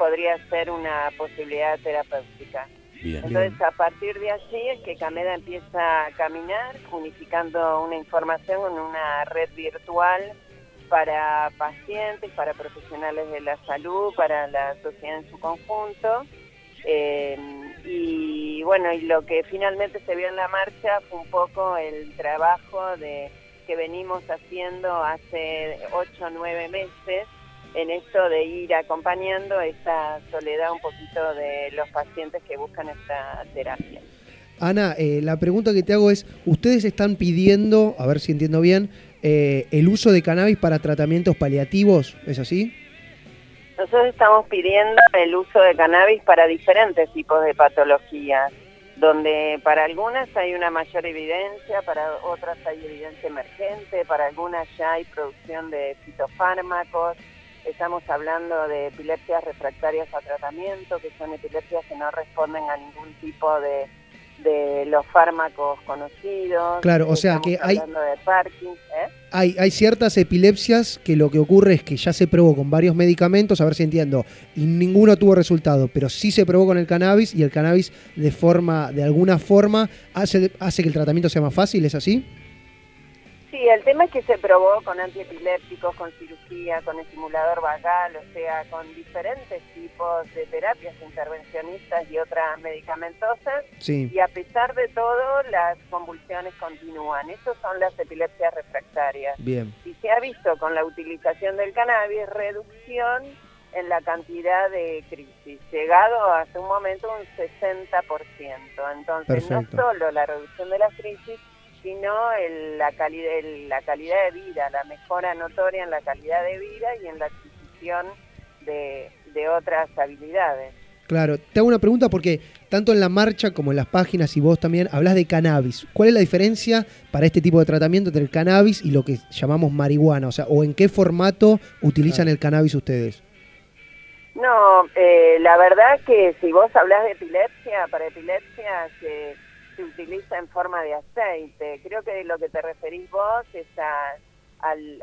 podría ser una posibilidad terapéutica. Entonces, a partir de allí es que Cameda empieza a caminar, unificando una información en una red virtual para pacientes, para profesionales de la salud, para la sociedad en su conjunto. Eh, y bueno, y lo que finalmente se vio en la marcha fue un poco el trabajo de que venimos haciendo hace ocho o nueve meses en esto de ir acompañando esta soledad un poquito de los pacientes que buscan esta terapia. Ana, eh, la pregunta que te hago es, ¿ustedes están pidiendo, a ver si entiendo bien, eh, el uso de cannabis para tratamientos paliativos? ¿Es así? Nosotros estamos pidiendo el uso de cannabis para diferentes tipos de patologías, donde para algunas hay una mayor evidencia, para otras hay evidencia emergente, para algunas ya hay producción de fitofármacos, Estamos hablando de epilepsias refractarias a tratamiento, que son epilepsias que no responden a ningún tipo de, de los fármacos conocidos. Claro, o sea que hay, de Parkinson, ¿eh? hay, hay ciertas epilepsias que lo que ocurre es que ya se probó con varios medicamentos, a ver si entiendo, y ninguno tuvo resultado, pero sí se probó con el cannabis y el cannabis de forma, de alguna forma, hace, hace que el tratamiento sea más fácil, ¿es así? Sí, el tema es que se probó con antiepilépticos, con cirugía, con estimulador vagal, o sea, con diferentes tipos de terapias intervencionistas y otras medicamentosas. Y a pesar de todo, las convulsiones continúan. Esas son las epilepsias refractarias. Bien. Y se ha visto con la utilización del cannabis reducción en la cantidad de crisis, llegado hasta un momento un 60%. Entonces, no solo la reducción de las crisis, sino la, calidad, la calidad de vida, la mejora notoria en la calidad de vida y en la adquisición de, otras habilidades. Claro, te hago una pregunta porque tanto en la marcha como en las páginas y vos también hablas de cannabis. ¿Cuál es la diferencia para este tipo de tratamiento entre el cannabis y lo que llamamos marihuana? O sea, ¿o en qué formato utilizan el cannabis ustedes? No, eh, la verdad que si vos hablas de epilepsia, para epilepsia se se utiliza en forma de aceite. Creo que lo que te referís vos es al,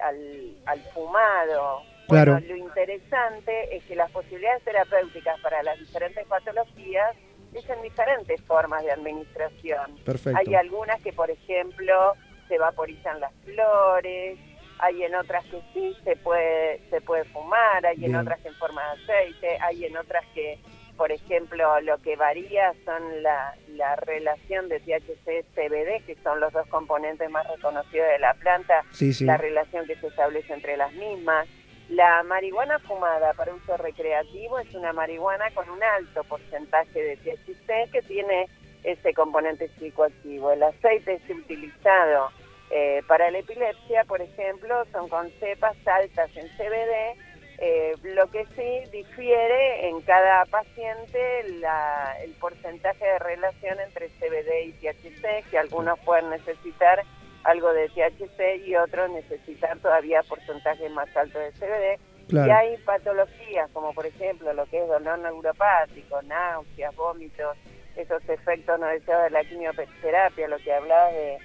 al, fumado. Claro. lo interesante es que las posibilidades terapéuticas para las diferentes patologías es en diferentes formas de administración. Perfecto. Hay algunas que, por ejemplo, se vaporizan las flores, hay en otras que sí se puede se puede fumar, hay en otras que en forma de aceite, hay en otras que por ejemplo, lo que varía son la, relación de THC-CBD, que son los dos componentes más reconocidos de la planta, la relación que se establece entre las mismas. La marihuana fumada para uso recreativo es una marihuana con un alto porcentaje de THC que tiene ese componente psicoactivo. El aceite es utilizado eh, para la epilepsia, por ejemplo, son con cepas altas en CBD eh, lo que sí difiere en cada paciente el porcentaje de relación entre CBD y THC, que algunos pueden necesitar algo de THC y otros necesitar todavía porcentajes más altos de CBD. Y hay patologías como por ejemplo lo que es dolor neuropático, náuseas, vómitos, esos efectos no deseados de la quimioterapia, lo que hablabas de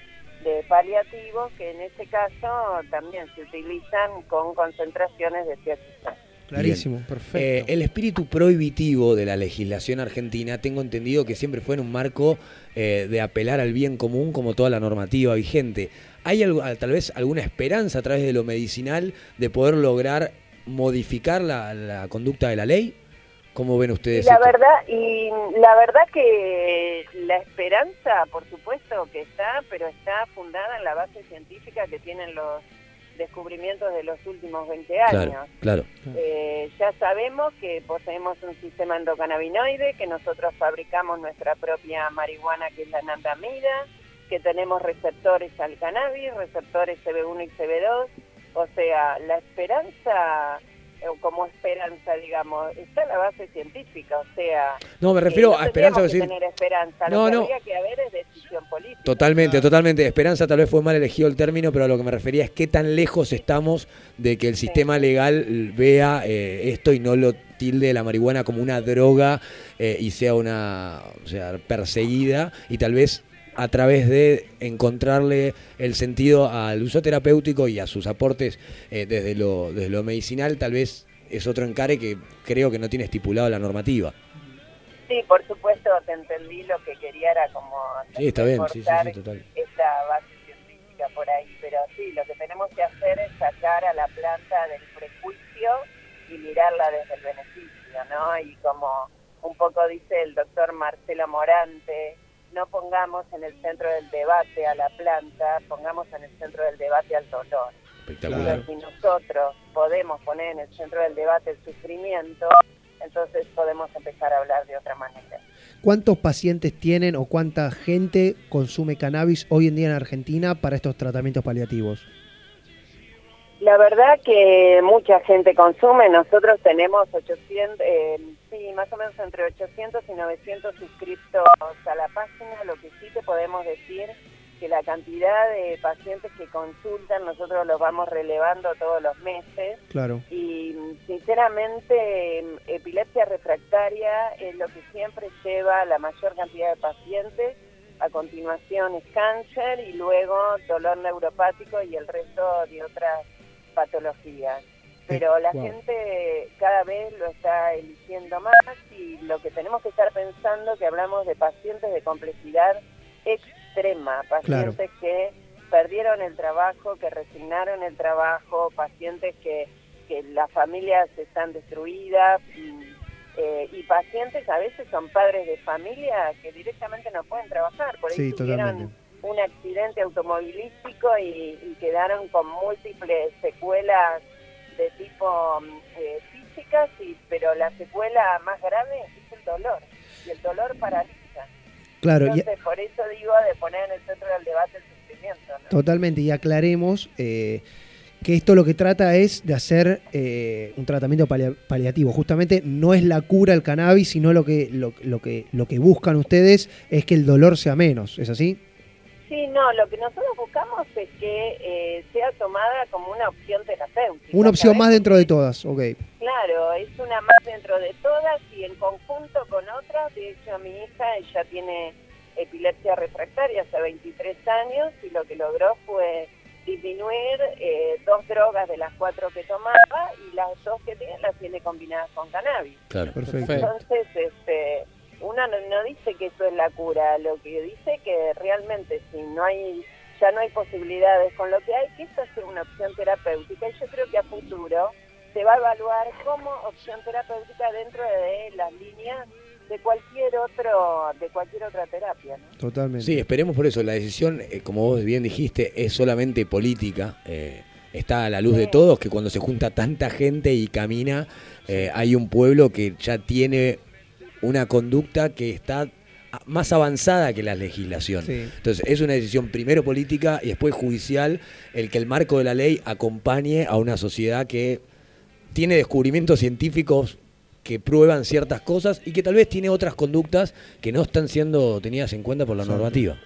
de paliativos que en este caso también se utilizan con concentraciones de THC. Clarísimo, perfecto. Eh, el espíritu prohibitivo de la legislación argentina, tengo entendido que siempre fue en un marco eh, de apelar al bien común como toda la normativa vigente. ¿Hay algo, tal vez alguna esperanza a través de lo medicinal de poder lograr modificar la conducta de la ley? ¿Cómo ven ustedes? Y la verdad y la verdad que la esperanza, por supuesto que está, pero está fundada en la base científica que tienen los descubrimientos de los últimos 20 años. Claro, eh, ya sabemos que poseemos un sistema endocannabinoide, que nosotros fabricamos nuestra propia marihuana, que es la nandamida, que tenemos receptores al cannabis, receptores CB1 y CB2. O sea, la esperanza como esperanza, digamos, está la base científica, o sea... No, me refiero a esperanza... Que decir, tener esperanza, no, lo que no. que haber es decisión política. Totalmente, totalmente. Esperanza tal vez fue mal elegido el término, pero a lo que me refería es qué tan lejos estamos de que el sistema legal vea eh, esto y no lo tilde la marihuana como una droga eh, y sea una o sea, perseguida y tal vez a través de encontrarle el sentido al uso terapéutico y a sus aportes eh, desde, lo, desde lo medicinal, tal vez es otro encare que creo que no tiene estipulado la normativa. Sí, por supuesto, te entendí lo que quería era como sí, está bien, sí, sí, sí, total. esta base científica por ahí, pero sí, lo que tenemos que hacer es sacar a la planta del prejuicio y mirarla desde el beneficio, ¿no? Y como un poco dice el doctor Marcelo Morante, no pongamos en el centro del debate a la planta, pongamos en el centro del debate al dolor. Espectacular. si nosotros podemos poner en el centro del debate el sufrimiento, entonces podemos empezar a hablar de otra manera. ¿Cuántos pacientes tienen o cuánta gente consume cannabis hoy en día en Argentina para estos tratamientos paliativos? La verdad que mucha gente consume, nosotros tenemos 800, eh, sí, más o menos entre 800 y 900 suscriptos a la página, lo que sí te podemos decir que la cantidad de pacientes que consultan nosotros los vamos relevando todos los meses. Claro. Y sinceramente epilepsia refractaria es lo que siempre lleva la mayor cantidad de pacientes. A continuación es cáncer y luego dolor neuropático y el resto de otras patologías. Pero la gente cada vez lo está eligiendo más y lo que tenemos que estar pensando que hablamos de pacientes de complejidad extrema, pacientes que perdieron el trabajo, que resignaron el trabajo, pacientes que, que las familias están destruidas eh, y pacientes a veces son padres de familia que directamente no pueden trabajar, por eso tuvieron un accidente automovilístico y, quedaron con múltiples secuelas de tipo eh, físicas, y, pero la secuela más grave es el dolor y el dolor para Claro, Entonces, por eso digo de poner en el centro del debate el sufrimiento. Totalmente, y aclaremos eh, que esto lo que trata es de hacer eh, un tratamiento paliativo. Justamente no es la cura el cannabis, sino lo que, lo, que, lo que buscan ustedes es que el dolor sea menos, ¿es así? Sí, no, lo que nosotros buscamos es que eh, sea tomada como una opción terapéutica. Una opción más dentro de todas, ok. Claro, es una más dentro de todas y en conjunto con otras. De hecho, mi hija, ella tiene epilepsia refractaria hace 23 años y lo que logró fue disminuir eh, dos drogas de las cuatro que tomaba y las dos que tiene las tiene combinadas con cannabis. Claro, perfecto. Entonces, este, uno no, dice que eso es la cura, lo que dice que realmente si no hay ya no hay posibilidades con lo que hay, que esta sea una opción terapéutica. Y yo creo que a futuro se va a evaluar como opción terapéutica dentro de las líneas de cualquier otro de cualquier otra terapia totalmente. Sí esperemos por eso. La decisión eh, como vos bien dijiste es solamente política. Eh, está a la luz de todos que cuando se junta tanta gente y camina eh, hay un pueblo que ya tiene una conducta que está más avanzada que la legislación. Entonces, es una decisión primero política y después judicial el que el marco de la ley acompañe a una sociedad que tiene descubrimientos científicos que prueban ciertas cosas y que tal vez tiene otras conductas que no están siendo tenidas en cuenta por la normativa.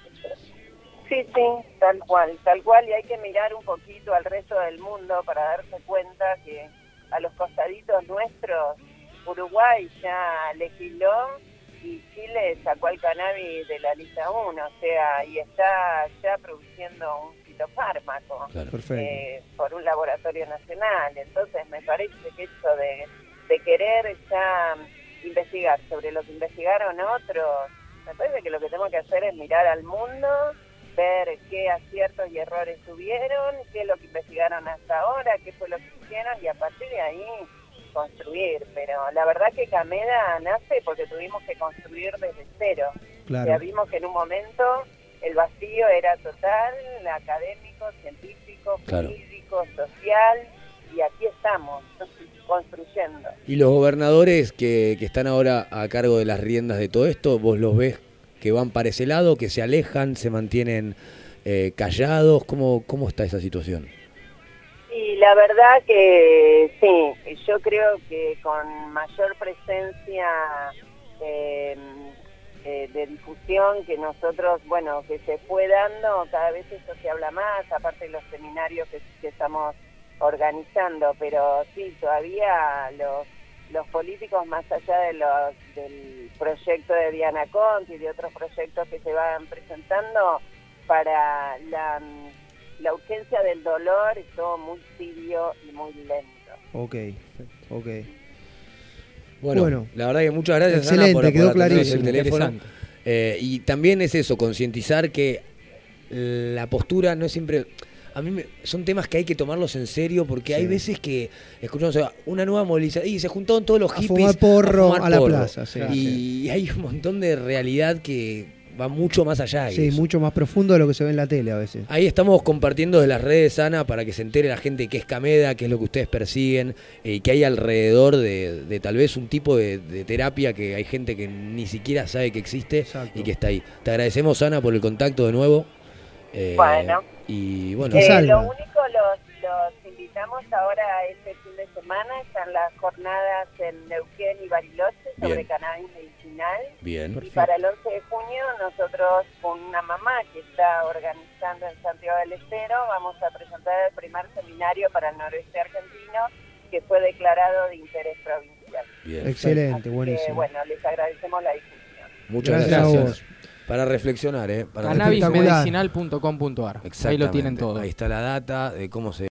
Sí, sí, tal cual, tal cual, y hay que mirar un poquito al resto del mundo para darse cuenta que a los costaditos nuestros, Uruguay ya legisló y Chile sacó el cannabis de la lista 1, o sea, y está ya produciendo un fitofármaco eh, por un laboratorio nacional. Entonces me parece que eso de, de querer ya investigar sobre lo que investigaron otros, me parece que lo que tenemos que hacer es mirar al mundo, ver qué aciertos y errores tuvieron, qué es lo que investigaron hasta ahora, qué fue lo que hicieron y a partir de ahí construir, pero la verdad que Cameda nace porque tuvimos que construir desde cero. Ya vimos que en un momento el vacío era total, académico, científico, jurídico, social, y aquí estamos construyendo. ¿Y los gobernadores que, que están ahora a cargo de las riendas de todo esto, vos los ves que van para ese lado, que se alejan, se mantienen eh, callados? ¿Cómo, ¿Cómo está esa situación? La verdad que sí, yo creo que con mayor presencia eh, eh, de difusión que nosotros, bueno, que se fue dando, cada vez esto se habla más, aparte de los seminarios que, estamos organizando, pero sí, todavía los, los políticos, más allá de los, del proyecto de Diana Conti y de otros proyectos que se van presentando, para la la urgencia del dolor es todo muy tibio y muy lento. Ok, perfecto. Ok. Bueno, Bueno. la verdad que muchas gracias Excelente, Ana, por, quedó clarísimo. el teléfono. Eh, y también es eso, concientizar que la postura no es siempre... A mí me- son temas que hay que tomarlos en serio porque hay veces que escuchamos una nueva movilización y se juntaron todos los A hippies fumar porro fumar a la porro. plaza, sí, y hay un montón de realidad que va mucho más allá. de Sí, eso. mucho más profundo de lo que se ve en la tele a veces. Ahí estamos compartiendo de las redes, Ana, para que se entere la gente qué es Cameda, qué es lo que ustedes persiguen, eh, y que hay alrededor de, de tal vez un tipo de, de terapia que hay gente que ni siquiera sabe que existe Exacto. y que está ahí. Te agradecemos, Ana, por el contacto de nuevo. Eh, Bueno. Y bueno, Eh, lo único, los, invitamos ahora este fin de semana, están las jornadas en Neuquén y Bariloche sobre Bien. cannabis medicinal. bien. Y para el 11 de junio nosotros con una mamá que está organizando en Santiago del Estero vamos a presentar el primer seminario para el noroeste argentino que fue declarado de interés provincial. bien. Excelente, Así que, buenísimo. bueno, les agradecemos la difusión. Muchas Gracias a. Para reflexionar, ¿eh? Para. Cannabismedicinal.com.ar. Ahí lo tienen Exactamente. todo. Ahí está la data de cómo se